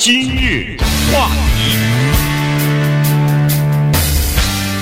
今日话题，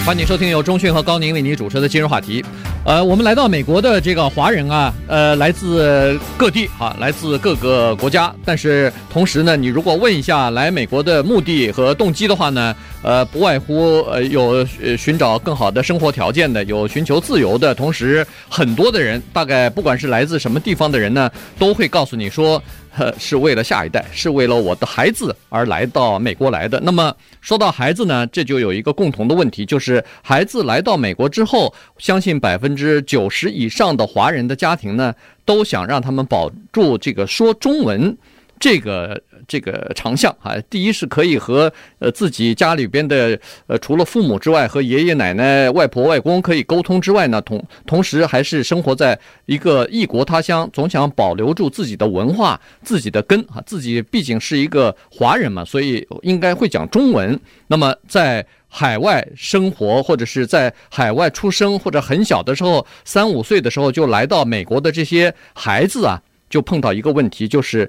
欢迎收听由中讯和高宁为您主持的今日话题。呃，我们来到美国的这个华人啊，呃，来自各地啊，来自各个国家。但是同时呢，你如果问一下来美国的目的和动机的话呢，呃，不外乎呃有寻找更好的生活条件的，有寻求自由的。同时，很多的人，大概不管是来自什么地方的人呢，都会告诉你说。呃，是为了下一代，是为了我的孩子而来到美国来的。那么说到孩子呢，这就有一个共同的问题，就是孩子来到美国之后，相信百分之九十以上的华人的家庭呢，都想让他们保住这个说中文这个。这个长项啊，第一是可以和呃自己家里边的呃除了父母之外，和爷爷奶奶、外婆外公可以沟通之外呢，同同时还是生活在一个异国他乡，总想保留住自己的文化、自己的根啊，自己毕竟是一个华人嘛，所以应该会讲中文。那么在海外生活或者是在海外出生或者很小的时候，三五岁的时候就来到美国的这些孩子啊，就碰到一个问题，就是。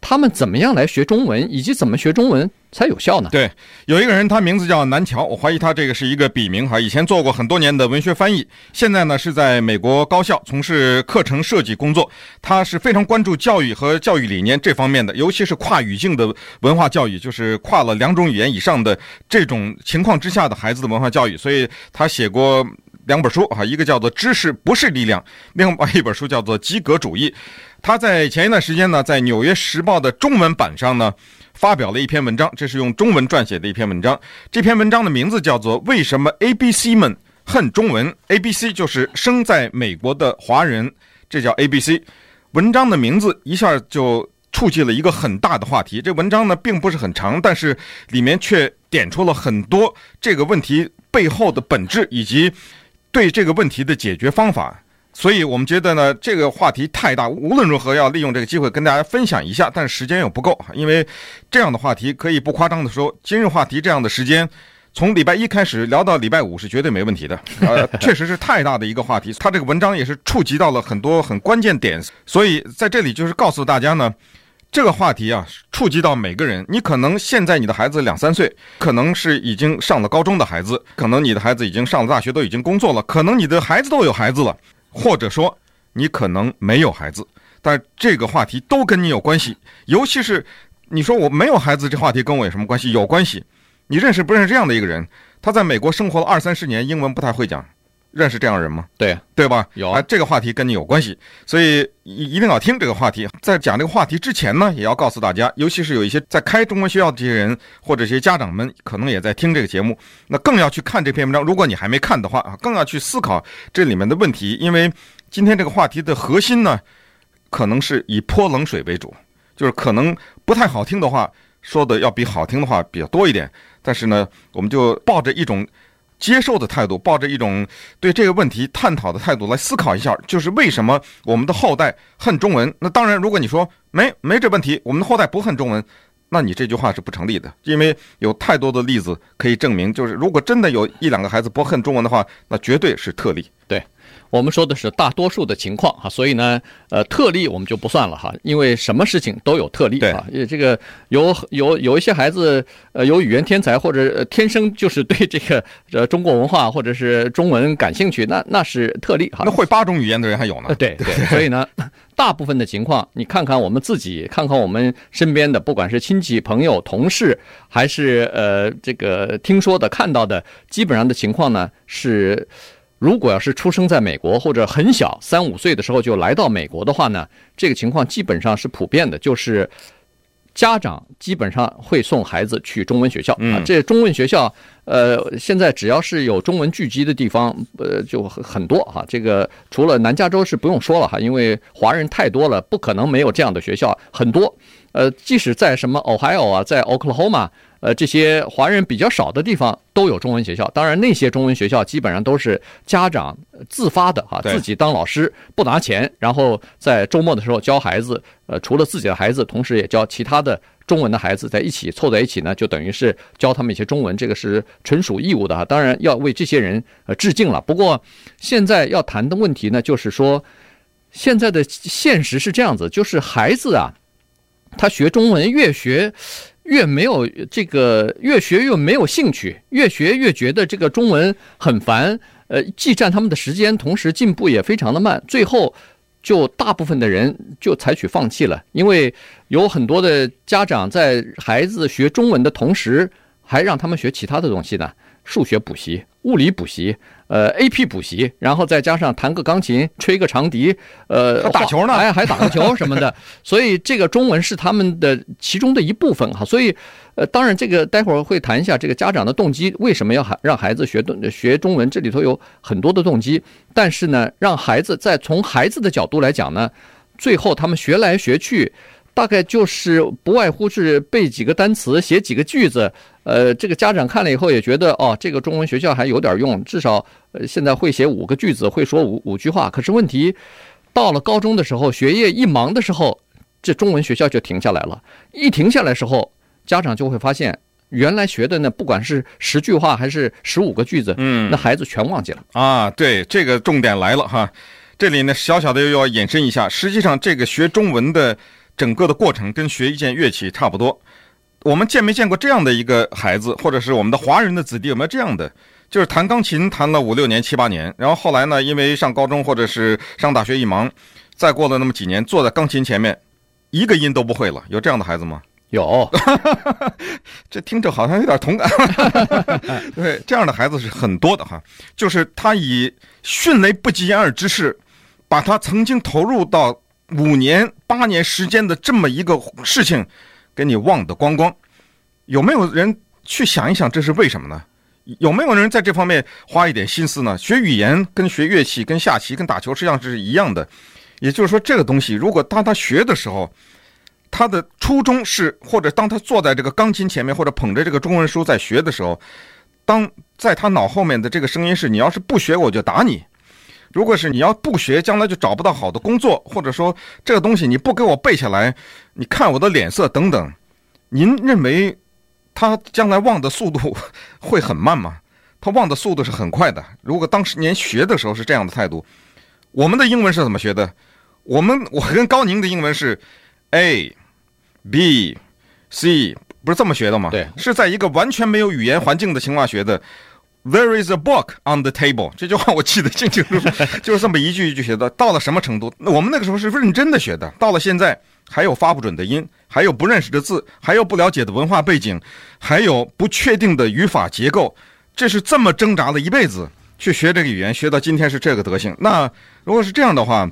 他们怎么样来学中文，以及怎么学中文才有效呢？对，有一个人，他名字叫南桥，我怀疑他这个是一个笔名哈。以前做过很多年的文学翻译，现在呢是在美国高校从事课程设计工作。他是非常关注教育和教育理念这方面的，尤其是跨语境的文化教育，就是跨了两种语言以上的这种情况之下的孩子的文化教育。所以他写过两本书哈，一个叫做《知识不是力量》，另外一本书叫做《及格主义》。他在前一段时间呢，在《纽约时报》的中文版上呢，发表了一篇文章，这是用中文撰写的一篇文章。这篇文章的名字叫做《为什么 ABC 们恨中文》，ABC 就是生在美国的华人，这叫 ABC。文章的名字一下就触及了一个很大的话题。这文章呢并不是很长，但是里面却点出了很多这个问题背后的本质以及对这个问题的解决方法。所以我们觉得呢，这个话题太大，无论如何要利用这个机会跟大家分享一下，但是时间又不够，因为这样的话题可以不夸张的说，今日话题这样的时间，从礼拜一开始聊到礼拜五是绝对没问题的。呃，确实是太大的一个话题，他这个文章也是触及到了很多很关键点，所以在这里就是告诉大家呢，这个话题啊，触及到每个人。你可能现在你的孩子两三岁，可能是已经上了高中的孩子，可能你的孩子已经上了大学，都已经工作了，可能你的孩子都有孩子了。或者说，你可能没有孩子，但这个话题都跟你有关系。尤其是你说我没有孩子，这话题跟我有什么关系？有关系。你认识不认识这样的一个人？他在美国生活了二三十年，英文不太会讲。认识这样的人吗？对，对吧？有啊，这个话题跟你有关系，所以一一定要听这个话题。在讲这个话题之前呢，也要告诉大家，尤其是有一些在开中文学校的这些人，或者一些家长们，可能也在听这个节目，那更要去看这篇文章。如果你还没看的话啊，更要去思考这里面的问题，因为今天这个话题的核心呢，可能是以泼冷水为主，就是可能不太好听的话说的要比好听的话比较多一点，但是呢，我们就抱着一种。接受的态度，抱着一种对这个问题探讨的态度来思考一下，就是为什么我们的后代恨中文？那当然，如果你说没没这问题，我们的后代不恨中文，那你这句话是不成立的，因为有太多的例子可以证明，就是如果真的有一两个孩子不恨中文的话，那绝对是特例。对。我们说的是大多数的情况哈，所以呢，呃，特例我们就不算了哈，因为什么事情都有特例啊。也，这个有有有一些孩子，呃，有语言天才或者天生就是对这个呃中国文化或者是中文感兴趣，那那是特例哈。那会八种语言的人还有呢。对对，所以呢，大部分的情况，你看看我们自己，看看我们身边的，不管是亲戚、朋友、同事，还是呃这个听说的、看到的，基本上的情况呢是。如果要是出生在美国或者很小三五岁的时候就来到美国的话呢，这个情况基本上是普遍的，就是家长基本上会送孩子去中文学校啊。这中文学校，呃，现在只要是有中文聚集的地方，呃，就很多哈。这个除了南加州是不用说了哈，因为华人太多了，不可能没有这样的学校，很多。呃，即使在什么 Ohio 啊，在 Oklahoma。呃，这些华人比较少的地方都有中文学校。当然，那些中文学校基本上都是家长自发的哈，自己当老师不拿钱，然后在周末的时候教孩子。呃，除了自己的孩子，同时也教其他的中文的孩子，在一起凑在一起呢，就等于是教他们一些中文。这个是纯属义务的哈。当然要为这些人呃致敬了。不过现在要谈的问题呢，就是说现在的现实是这样子，就是孩子啊，他学中文越学。越没有这个，越学越没有兴趣，越学越觉得这个中文很烦，呃，既占他们的时间，同时进步也非常的慢，最后就大部分的人就采取放弃了，因为有很多的家长在孩子学中文的同时，还让他们学其他的东西呢，数学补习、物理补习。呃，AP 补习，然后再加上弹个钢琴、吹个长笛，呃，打球呢，哎，还打个球什么的。所以这个中文是他们的其中的一部分哈。所以，呃，当然这个待会儿会谈一下这个家长的动机，为什么要孩让孩子学学中文？这里头有很多的动机。但是呢，让孩子在从孩子的角度来讲呢，最后他们学来学去。大概就是不外乎是背几个单词，写几个句子。呃，这个家长看了以后也觉得，哦，这个中文学校还有点用，至少呃现在会写五个句子，会说五五句话。可是问题到了高中的时候，学业一忙的时候，这中文学校就停下来了。一停下来的时候，家长就会发现，原来学的呢，不管是十句话还是十五个句子，嗯，那孩子全忘记了啊。对，这个重点来了哈，这里呢小小的又要延伸一下，实际上这个学中文的。整个的过程跟学一件乐器差不多。我们见没见过这样的一个孩子，或者是我们的华人的子弟有没有这样的？就是弹钢琴弹了五六年、七八年，然后后来呢，因为上高中或者是上大学一忙，再过了那么几年，坐在钢琴前面，一个音都不会了。有这样的孩子吗？有，这听着好像有点同感。对，这样的孩子是很多的哈。就是他以迅雷不及掩耳之势，把他曾经投入到。五年、八年时间的这么一个事情，给你忘得光光，有没有人去想一想这是为什么呢？有没有人在这方面花一点心思呢？学语言跟学乐器、跟下棋、跟打球实际上是一样的，也就是说，这个东西如果当他学的时候，他的初衷是，或者当他坐在这个钢琴前面，或者捧着这个中文书在学的时候，当在他脑后面的这个声音是：你要是不学，我就打你。如果是你要不学，将来就找不到好的工作，或者说这个东西你不给我背下来，你看我的脸色等等，您认为他将来忘的速度会很慢吗？他忘的速度是很快的。如果当时您学的时候是这样的态度，我们的英文是怎么学的？我们我跟高宁的英文是 A、B、C，不是这么学的吗？对，是在一个完全没有语言环境的情况下学的。There is a book on the table。这句话我记得清清楚楚，就是这么一句一句学的。到了什么程度？那我们那个时候是认真的学的。到了现在，还有发不准的音，还有不认识的字，还有不了解的文化背景，还有不确定的语法结构。这是这么挣扎了一辈子去学这个语言，学到今天是这个德行。那如果是这样的话，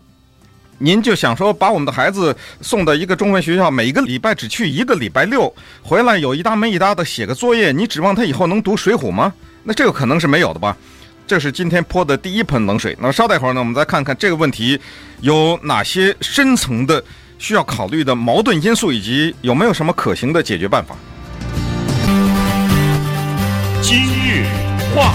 您就想说把我们的孩子送到一个中文学校，每个礼拜只去一个礼拜六，回来有一搭没一搭的写个作业，你指望他以后能读《水浒》吗？那这个可能是没有的吧，这是今天泼的第一盆冷水。那么稍待会儿呢，我们再看看这个问题有哪些深层的需要考虑的矛盾因素，以及有没有什么可行的解决办法。今日话，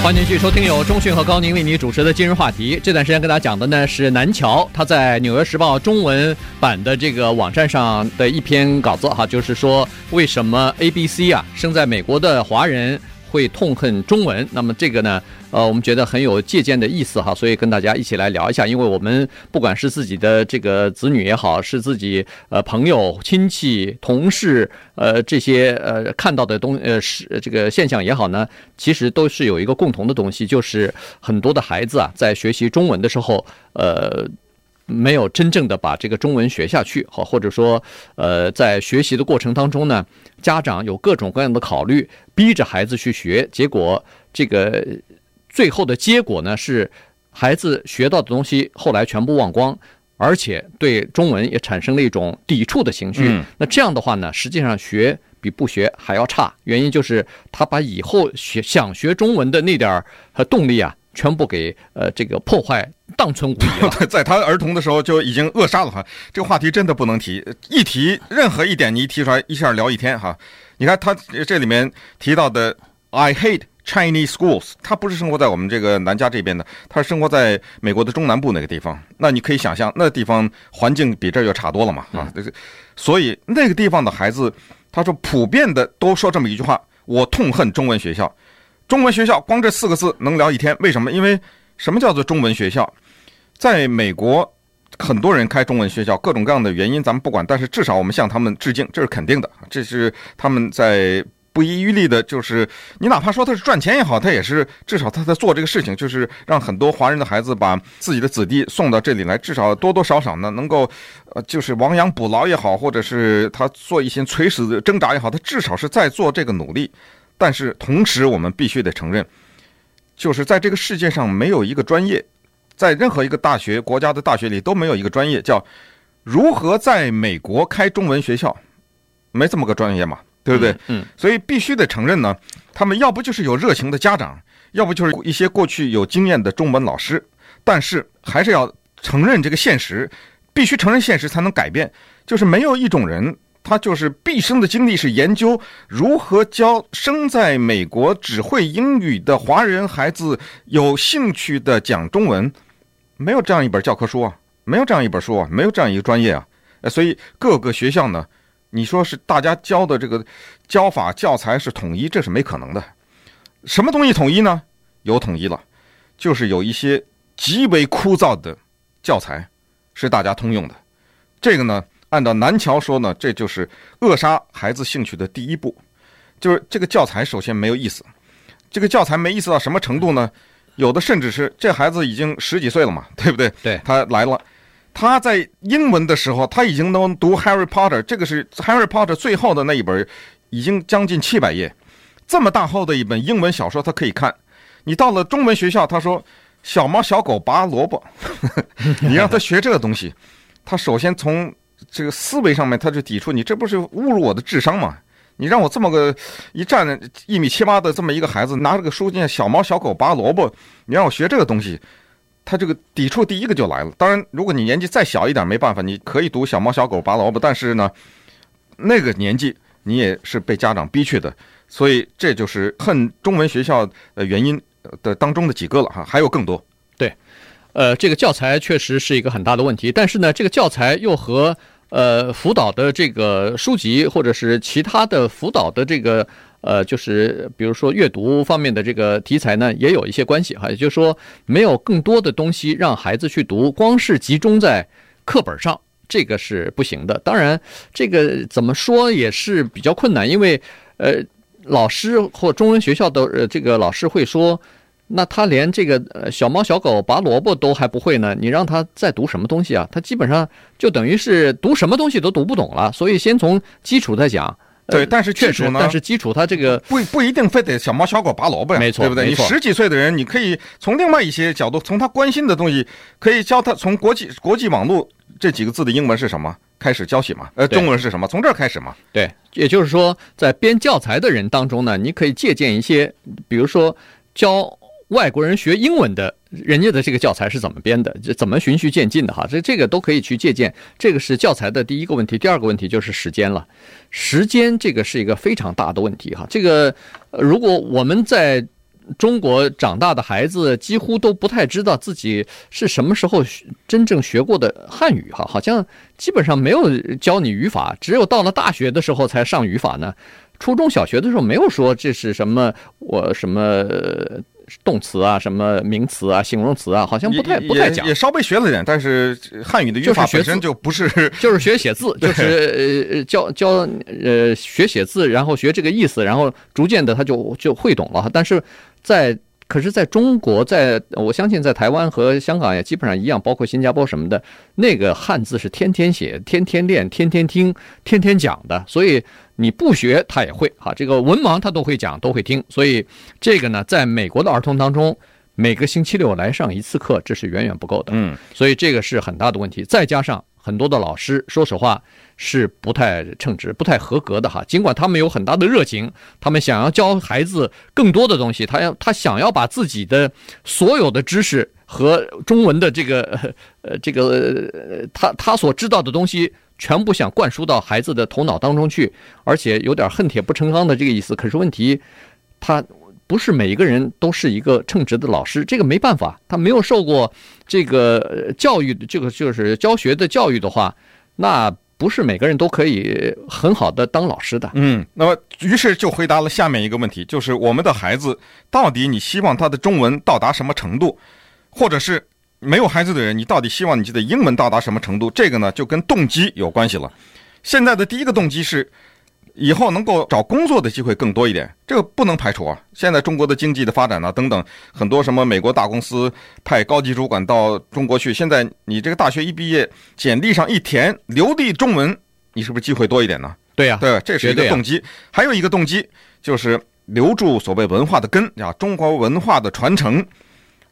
欢迎继续收听由中讯和高宁为你主持的今日话题。这段时间跟大家讲的呢是南桥他在《纽约时报》中文版的这个网站上的一篇稿子哈，就是说。为什么 ABC 啊，生在美国的华人会痛恨中文？那么这个呢，呃，我们觉得很有借鉴的意思哈，所以跟大家一起来聊一下。因为我们不管是自己的这个子女也好，是自己呃朋友、亲戚、同事，呃这些呃看到的东呃是这个现象也好呢，其实都是有一个共同的东西，就是很多的孩子啊，在学习中文的时候，呃。没有真正的把这个中文学下去，好，或者说，呃，在学习的过程当中呢，家长有各种各样的考虑，逼着孩子去学，结果这个最后的结果呢是，孩子学到的东西后来全部忘光，而且对中文也产生了一种抵触的情绪。那这样的话呢，实际上学比不学还要差，原因就是他把以后学想学中文的那点儿动力啊。全部给呃这个破坏荡存无遗了，在他儿童的时候就已经扼杀了哈。这个话题真的不能提，一提任何一点你一提出来一下聊一天哈。你看他这里面提到的 I hate Chinese schools，他不是生活在我们这个南加这边的，他是生活在美国的中南部那个地方。那你可以想象，那地方环境比这儿要差多了嘛啊。所以那个地方的孩子，他说普遍的都说这么一句话：我痛恨中文学校。中文学校光这四个字能聊一天，为什么？因为什么叫做中文学校？在美国很多人开中文学校，各种各样的原因咱们不管，但是至少我们向他们致敬，这是肯定的。这是他们在。不遗余力的，就是你哪怕说他是赚钱也好，他也是至少他在做这个事情，就是让很多华人的孩子把自己的子弟送到这里来，至少多多少少呢能够，呃，就是亡羊补牢也好，或者是他做一些垂死挣扎也好，他至少是在做这个努力。但是同时，我们必须得承认，就是在这个世界上没有一个专业，在任何一个大学、国家的大学里都没有一个专业叫如何在美国开中文学校，没这么个专业嘛。对不对？嗯，所以必须得承认呢，他们要不就是有热情的家长，要不就是一些过去有经验的中文老师，但是还是要承认这个现实，必须承认现实才能改变。就是没有一种人，他就是毕生的精力是研究如何教生在美国只会英语的华人孩子有兴趣的讲中文，没有这样一本教科书啊，没有这样一本书啊，没有这样一个专业啊。所以各个学校呢。你说是大家教的这个教法教材是统一，这是没可能的。什么东西统一呢？有统一了，就是有一些极为枯燥的教材是大家通用的。这个呢，按照南桥说呢，这就是扼杀孩子兴趣的第一步。就是这个教材首先没有意思，这个教材没意思到什么程度呢？有的甚至是这孩子已经十几岁了嘛，对不对？对，他来了。他在英文的时候，他已经能读《Harry Potter》，这个是《Harry Potter》最后的那一本，已经将近七百页，这么大厚的一本英文小说，他可以看。你到了中文学校，他说“小猫小狗拔萝卜”，你让他学这个东西，他首先从这个思维上面他就抵触你，这不是侮辱我的智商吗？你让我这么个一站一米七八的这么一个孩子，拿着个书念“小猫小狗拔萝卜”，你让我学这个东西。他这个抵触第一个就来了。当然，如果你年纪再小一点，没办法，你可以读小猫小狗拔萝卜。但是呢，那个年纪你也是被家长逼去的，所以这就是恨中文学校的原因的当中的几个了哈，还有更多。对，呃，这个教材确实是一个很大的问题，但是呢，这个教材又和呃辅导的这个书籍或者是其他的辅导的这个。呃，就是比如说阅读方面的这个题材呢，也有一些关系哈。也就是说，没有更多的东西让孩子去读，光是集中在课本上，这个是不行的。当然，这个怎么说也是比较困难，因为呃，老师或中文学校的呃这个老师会说，那他连这个呃小猫小狗拔萝卜都还不会呢，你让他再读什么东西啊？他基本上就等于是读什么东西都读不懂了。所以先从基础再讲。对，但是确实呢，但是基础它这个不不一定非得小猫小狗拔萝卜呀，没错，对不对？你十几岁的人，你可以从另外一些角度，从他关心的东西，可以教他从国际国际网络这几个字的英文是什么开始教起嘛？呃，中文是什么？从这儿开始嘛？对，也就是说，在编教材的人当中呢，你可以借鉴一些，比如说教。外国人学英文的，人家的这个教材是怎么编的？这怎么循序渐进的？哈，这这个都可以去借鉴。这个是教材的第一个问题。第二个问题就是时间了。时间这个是一个非常大的问题。哈，这个如果我们在中国长大的孩子，几乎都不太知道自己是什么时候真正学过的汉语。哈，好像基本上没有教你语法，只有到了大学的时候才上语法呢。初中小学的时候没有说这是什么我什么。动词啊，什么名词啊，形容词啊，好像不太不太讲，也稍微学了点，但是汉语的语法本身就不是，就是学写字，就是呃教教呃学写字，然后学这个意思，然后逐渐的他就就会懂了。但是在可是在中国，在我相信在台湾和香港也基本上一样，包括新加坡什么的，那个汉字是天天写、天天练、天天听、天天讲的，所以。你不学他也会哈，这个文盲他都会讲都会听，所以这个呢，在美国的儿童当中，每个星期六来上一次课，这是远远不够的。嗯，所以这个是很大的问题。再加上很多的老师，说实话是不太称职、不太合格的哈。尽管他们有很大的热情，他们想要教孩子更多的东西，他要他想要把自己的所有的知识和中文的这个呃这个他他所知道的东西。全部想灌输到孩子的头脑当中去，而且有点恨铁不成钢的这个意思。可是问题，他不是每一个人都是一个称职的老师，这个没办法。他没有受过这个教育，这个就是教学的教育的话，那不是每个人都可以很好的当老师的。嗯，那么于是就回答了下面一个问题，就是我们的孩子到底你希望他的中文到达什么程度，或者是没有孩子的人，你到底希望你的英文到达什么程度？这个呢，就跟动机有关系了。现在的第一个动机是，以后能够找工作的机会更多一点，这个不能排除啊。现在中国的经济的发展啊，等等，很多什么美国大公司派高级主管到中国去，现在你这个大学一毕业，简历上一填流利中文，你是不是机会多一点呢？对呀，对，这是一个动机。还有一个动机就是留住所谓文化的根啊，中国文化的传承。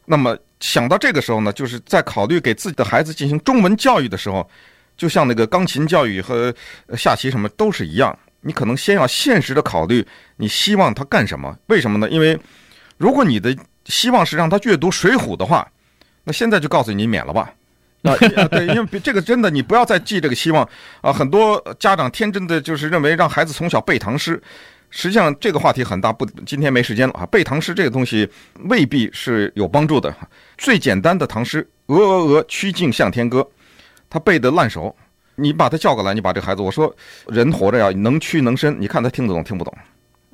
那么想到这个时候呢，就是在考虑给自己的孩子进行中文教育的时候，就像那个钢琴教育和下棋什么都是一样，你可能先要现实的考虑，你希望他干什么？为什么呢？因为如果你的希望是让他阅读《水浒》的话，那现在就告诉你免了吧。啊，对，因为这个真的你不要再寄这个希望啊！很多家长天真的就是认为让孩子从小背唐诗。实际上这个话题很大，不，今天没时间了啊。背唐诗这个东西未必是有帮助的。最简单的唐诗《鹅鹅鹅，曲径向天歌》，他背得烂熟，你把他叫过来，你把这孩子，我说人活着呀，能屈能伸，你看他听得懂听不懂？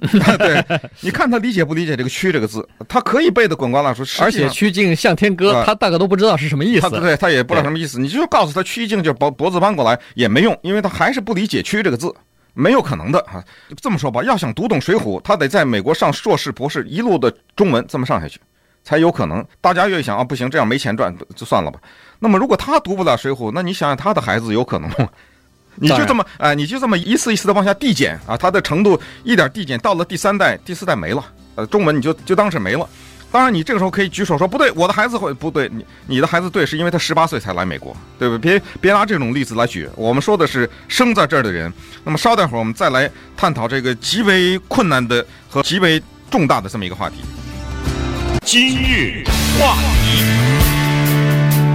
对，你看他理解不理解这个“屈”这个字？他可以背得滚瓜烂熟，而且“曲靖向天歌”，他大概都不知道是什么意思。他对，他也不知道什么意思。你就告诉他“曲靖”就脖脖子弯过来也没用，因为他还是不理解“屈”这个字。没有可能的啊！这么说吧，要想读懂《水浒》，他得在美国上硕士、博士，一路的中文这么上下去，才有可能。大家越想啊，不行，这样没钱赚，就算了吧。那么，如果他读不了《水浒》，那你想想他的孩子有可能吗？你就这么哎，你就这么一次一次的往下递减啊，他的程度一点递减，到了第三代、第四代没了，呃，中文你就就当是没了。当然，你这个时候可以举手说不对，我的孩子会不对，你你的孩子对，是因为他十八岁才来美国，对不对？别别拿这种例子来举。我们说的是生在这儿的人。那么稍待会儿，我们再来探讨这个极为困难的和极为重大的这么一个话题。今日话题。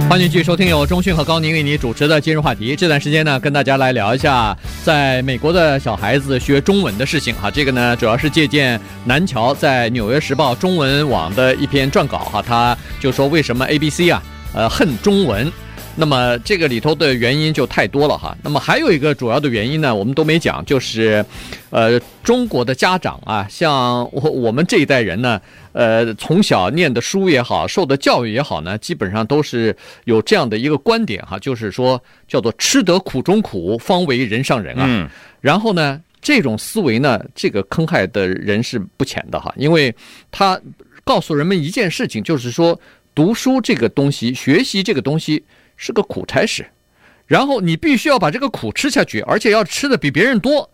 欢迎继续收听由中讯和高宁为你主持的今日话题。这段时间呢，跟大家来聊一下在美国的小孩子学中文的事情哈。这个呢，主要是借鉴南桥在《纽约时报》中文网的一篇撰稿哈。他就说为什么 ABC 啊，呃，恨中文。那么这个里头的原因就太多了哈。那么还有一个主要的原因呢，我们都没讲，就是，呃，中国的家长啊，像我我们这一代人呢，呃，从小念的书也好，受的教育也好呢，基本上都是有这样的一个观点哈，就是说叫做吃得苦中苦，方为人上人啊。嗯。然后呢，这种思维呢，这个坑害的人是不浅的哈，因为他告诉人们一件事情，就是说读书这个东西，学习这个东西。是个苦差事，然后你必须要把这个苦吃下去，而且要吃的比别人多，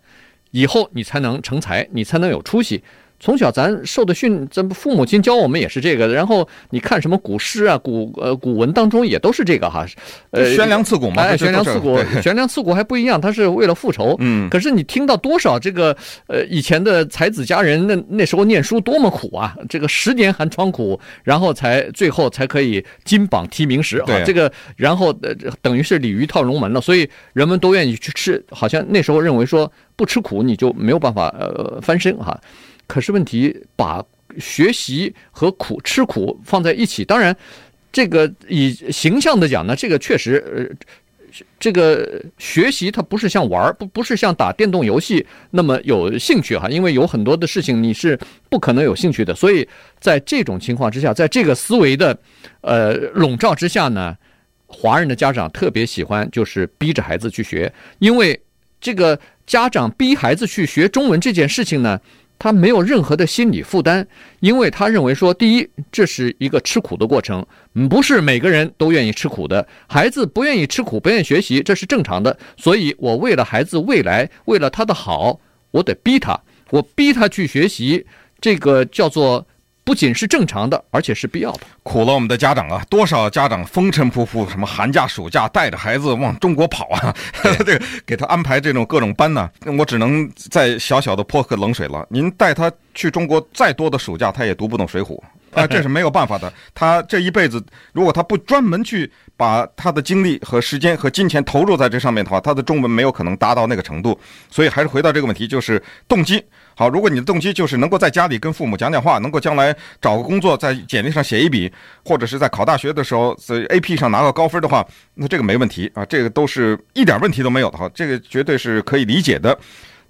以后你才能成才，你才能有出息。从小咱受的训，咱父母亲教我们也是这个。然后你看什么古诗啊、古呃古文当中也都是这个哈，呃悬梁刺股嘛，哎，悬梁刺股，悬梁刺股还不一样，他是为了复仇。嗯，可是你听到多少这个呃以前的才子佳人，那那时候念书多么苦啊，这个十年寒窗苦，然后才最后才可以金榜题名时啊，这个然后呃等于是鲤鱼跳龙门了，所以人们都愿意去吃，好像那时候认为说不吃苦你就没有办法呃翻身哈。可是问题，把学习和苦吃苦放在一起，当然，这个以形象的讲呢，这个确实，呃，这个学习它不是像玩儿不不是像打电动游戏那么有兴趣哈，因为有很多的事情你是不可能有兴趣的。所以在这种情况之下，在这个思维的呃笼罩之下呢，华人的家长特别喜欢就是逼着孩子去学，因为这个家长逼孩子去学中文这件事情呢。他没有任何的心理负担，因为他认为说，第一，这是一个吃苦的过程，不是每个人都愿意吃苦的。孩子不愿意吃苦，不愿意学习，这是正常的。所以我为了孩子未来，为了他的好，我得逼他，我逼他去学习，这个叫做。不仅是正常的，而且是必要的。苦了我们的家长啊！多少家长风尘仆仆，什么寒假暑假带着孩子往中国跑啊，这个给他安排这种各种班呢，我只能再小小的泼个冷水了。您带他去中国再多的暑假，他也读不懂《水浒》啊，这是没有办法的。他这一辈子，如果他不专门去把他的精力和时间和金钱投入在这上面的话，他的中文没有可能达到那个程度。所以还是回到这个问题，就是动机。好，如果你的动机就是能够在家里跟父母讲讲话，能够将来找个工作，在简历上写一笔，或者是在考大学的时候在 AP 上拿个高分的话，那这个没问题啊，这个都是一点问题都没有的哈，这个绝对是可以理解的。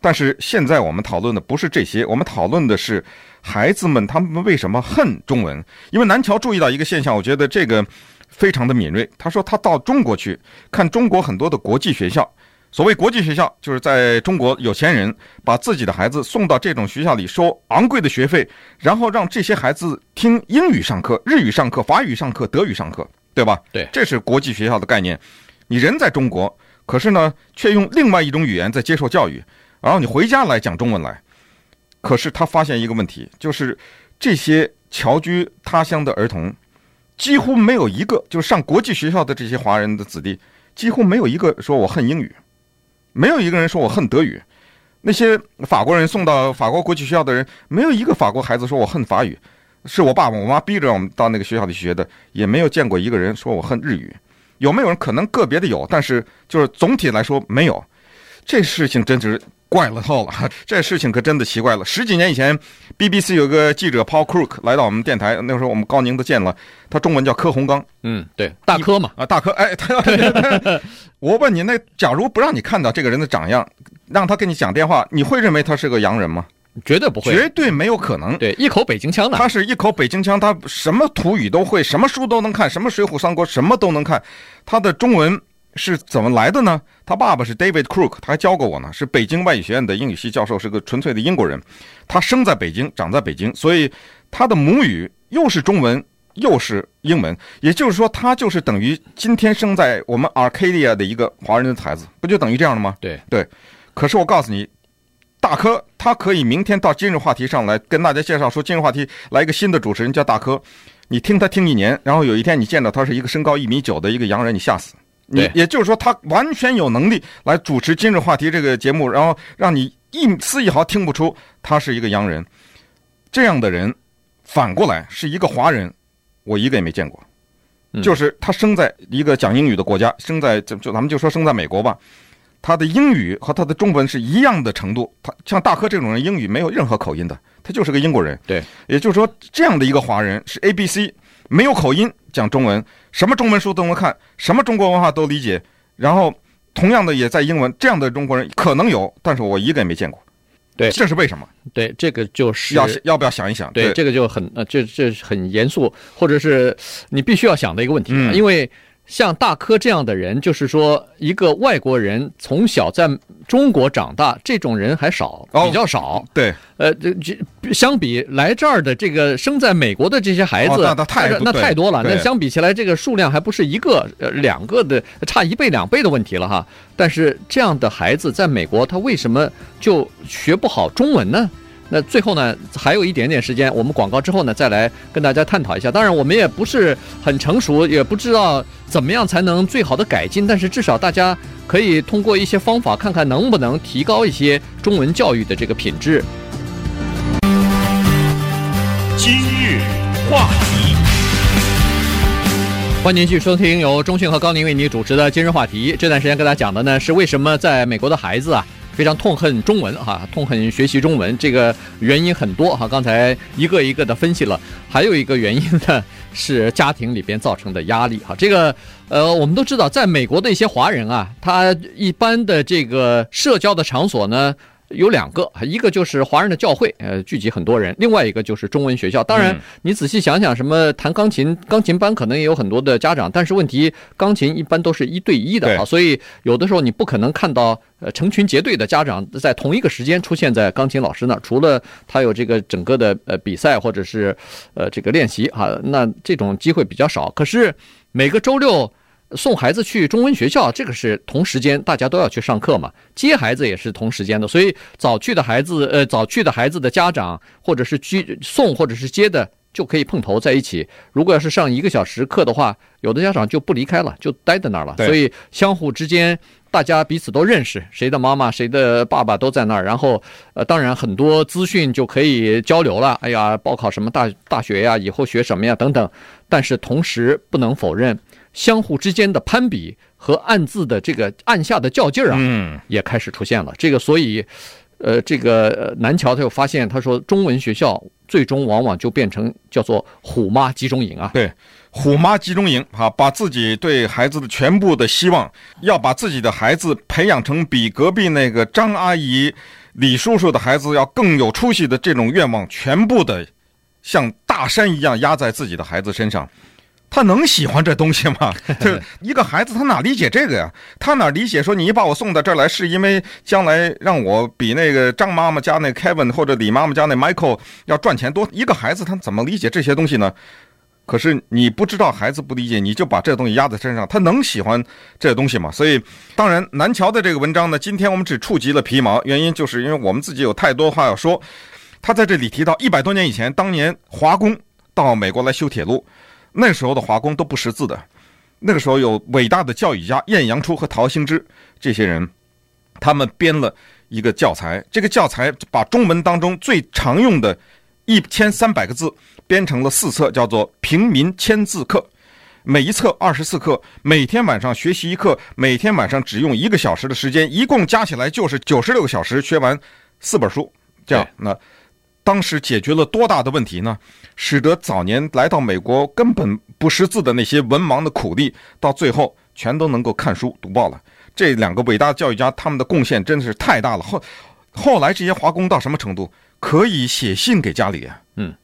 但是现在我们讨论的不是这些，我们讨论的是孩子们他们为什么恨中文？因为南桥注意到一个现象，我觉得这个非常的敏锐。他说他到中国去看中国很多的国际学校，所谓国际学校，就是在中国有钱人把自己的孩子送到这种学校里收昂贵的学费，然后让这些孩子听英语上课、日语上课、法语上课、德语上课，对吧？对，这是国际学校的概念。你人在中国，可是呢，却用另外一种语言在接受教育，然后你回家来讲中文来。可是他发现一个问题，就是这些侨居他乡的儿童，几乎没有一个就是上国际学校的这些华人的子弟，几乎没有一个说我恨英语，没有一个人说我恨德语。那些法国人送到法国国际学校的人，没有一个法国孩子说我恨法语，是我爸爸我妈逼着我们到那个学校里学的，也没有见过一个人说我恨日语。有没有人可能个别的有，但是就是总体来说没有。这事情真是。怪了套了，这事情可真的奇怪了。十几年以前，BBC 有个记者 Paul Crook 来到我们电台，那时候我们高宁都见了，他中文叫柯洪刚，嗯，对，大柯嘛，啊，大柯，哎，他，我问你，那假如不让你看到这个人的长相，让他跟你讲电话，你会认为他是个洋人吗？绝对不会，绝对没有可能。对，一口北京腔的，他是一口北京腔，他什么土语都会，什么书都能看，什么水浒三国什么都能看，他的中文。是怎么来的呢？他爸爸是 David Crook，他还教过我呢，是北京外语学院的英语系教授，是个纯粹的英国人。他生在北京，长在北京，所以他的母语又是中文又是英文，也就是说，他就是等于今天生在我们 Arcadia 的一个华人的孩子，不就等于这样了吗？对对。可是我告诉你，大柯他可以明天到今日话题上来跟大家介绍说今日话题来一个新的主持人叫大柯，你听他听一年，然后有一天你见到他是一个身高一米九的一个洋人，你吓死。你也就是说，他完全有能力来主持今日话题这个节目，然后让你一丝一毫听不出他是一个洋人。这样的人，反过来是一个华人，我一个也没见过。就是他生在一个讲英语的国家，生在就就咱们就说生在美国吧，他的英语和他的中文是一样的程度。他像大柯这种人，英语没有任何口音的，他就是个英国人。对，也就是说，这样的一个华人是 ABC。没有口音讲中文，什么中文书都能看，什么中国文化都理解。然后同样的也在英文，这样的中国人可能有，但是我一个也没见过。对，这是为什么？对，这个就是要要不要想一想？对，对这个就很呃，这这很严肃，或者是你必须要想的一个问题，嗯、因为。像大柯这样的人，就是说一个外国人从小在中国长大，这种人还少，比较少。哦、对，呃，这这相比来这儿的这个生在美国的这些孩子，哦、那太那太多了。那相比起来，这个数量还不是一个、呃、两个的，差一倍两倍的问题了哈。但是这样的孩子在美国，他为什么就学不好中文呢？那最后呢，还有一点点时间，我们广告之后呢，再来跟大家探讨一下。当然，我们也不是很成熟，也不知道怎么样才能最好的改进。但是至少大家可以通过一些方法，看看能不能提高一些中文教育的这个品质。今日话题，欢迎继续收听由中讯和高宁为你主持的今日话题。这段时间跟大家讲的呢，是为什么在美国的孩子啊。非常痛恨中文哈，痛恨学习中文，这个原因很多哈。刚才一个一个的分析了，还有一个原因呢是家庭里边造成的压力哈。这个呃，我们都知道，在美国的一些华人啊，他一般的这个社交的场所呢。有两个，一个就是华人的教会，呃，聚集很多人；另外一个就是中文学校。当然，你仔细想想，什么弹钢琴，钢琴班可能也有很多的家长，但是问题，钢琴一般都是一对一的啊，所以有的时候你不可能看到呃成群结队的家长在同一个时间出现在钢琴老师那儿，除了他有这个整个的呃比赛或者是呃这个练习啊，那这种机会比较少。可是每个周六。送孩子去中文学校，这个是同时间，大家都要去上课嘛。接孩子也是同时间的，所以早去的孩子，呃，早去的孩子的家长，或者是去送，或者是接的，就可以碰头在一起。如果要是上一个小时课的话，有的家长就不离开了，就待在那儿了。所以相互之间，大家彼此都认识，谁的妈妈、谁的爸爸都在那儿。然后，呃，当然很多资讯就可以交流了。哎呀，报考什么大大学呀，以后学什么呀，等等。但是同时不能否认。相互之间的攀比和暗自的这个暗下的较劲儿啊，嗯，也开始出现了。这个，所以，呃，这个南桥他又发现，他说中文学校最终往往就变成叫做“虎妈集中营”啊。对，虎妈集中营啊，把自己对孩子的全部的希望，要把自己的孩子培养成比隔壁那个张阿姨、李叔叔的孩子要更有出息的这种愿望，全部的像大山一样压在自己的孩子身上。他能喜欢这东西吗？就一个孩子，他哪理解这个呀？他哪理解说你把我送到这儿来，是因为将来让我比那个张妈妈家那 Kevin 或者李妈妈家那 Michael 要赚钱多？一个孩子他怎么理解这些东西呢？可是你不知道孩子不理解，你就把这东西压在身上，他能喜欢这东西吗？所以，当然南桥的这个文章呢，今天我们只触及了皮毛，原因就是因为我们自己有太多话要说。他在这里提到一百多年以前，当年华工到美国来修铁路，那时候的华工都不识字的，那个时候有伟大的教育家晏阳初和陶行知这些人，他们编了一个教材，这个教材把中文当中最常用的。一千三百个字编成了四册，叫做《平民签字课》，每一册二十四课，每天晚上学习一课，每天晚上只用一个小时的时间，一共加起来就是九十六个小时，学完四本书。这样，那当时解决了多大的问题呢？使得早年来到美国根本不识字的那些文盲的苦力，到最后全都能够看书读报了。这两个伟大的教育家，他们的贡献真的是太大了。后后来这些华工到什么程度？可以写信给家里啊。嗯，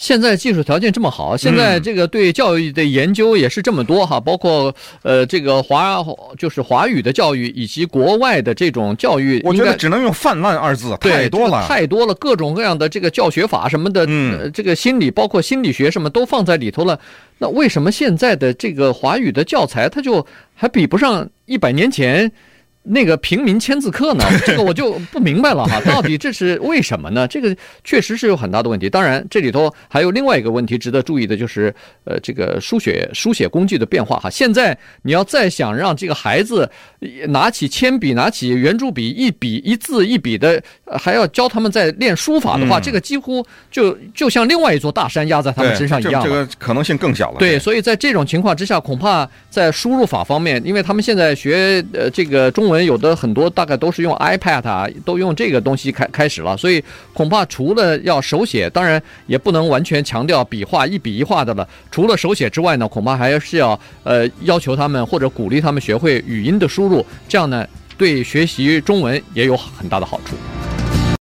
现在技术条件这么好，现在这个对教育的研究也是这么多哈，嗯、包括呃这个华就是华语的教育以及国外的这种教育，我觉得只能用泛滥二字，太多了，太多了，各种各样的这个教学法什么的，嗯、呃，这个心理包括心理学什么都放在里头了。那为什么现在的这个华语的教材它就还比不上一百年前？那个平民签字课呢？这个我就不明白了哈，到底这是为什么呢？这个确实是有很大的问题。当然，这里头还有另外一个问题值得注意的，就是呃，这个书写书写工具的变化哈。现在你要再想让这个孩子拿起铅笔、拿起圆珠笔，一笔一字一笔的，还要教他们在练书法的话，这个几乎就就像另外一座大山压在他们身上一样。这个可能性更小了。对，所以在这种情况之下，恐怕在输入法方面，因为他们现在学呃这个中。文有的很多大概都是用 iPad 啊，都用这个东西开开始了，所以恐怕除了要手写，当然也不能完全强调笔画一笔一画的了。除了手写之外呢，恐怕还是要呃要求他们或者鼓励他们学会语音的输入，这样呢对学习中文也有很大的好处。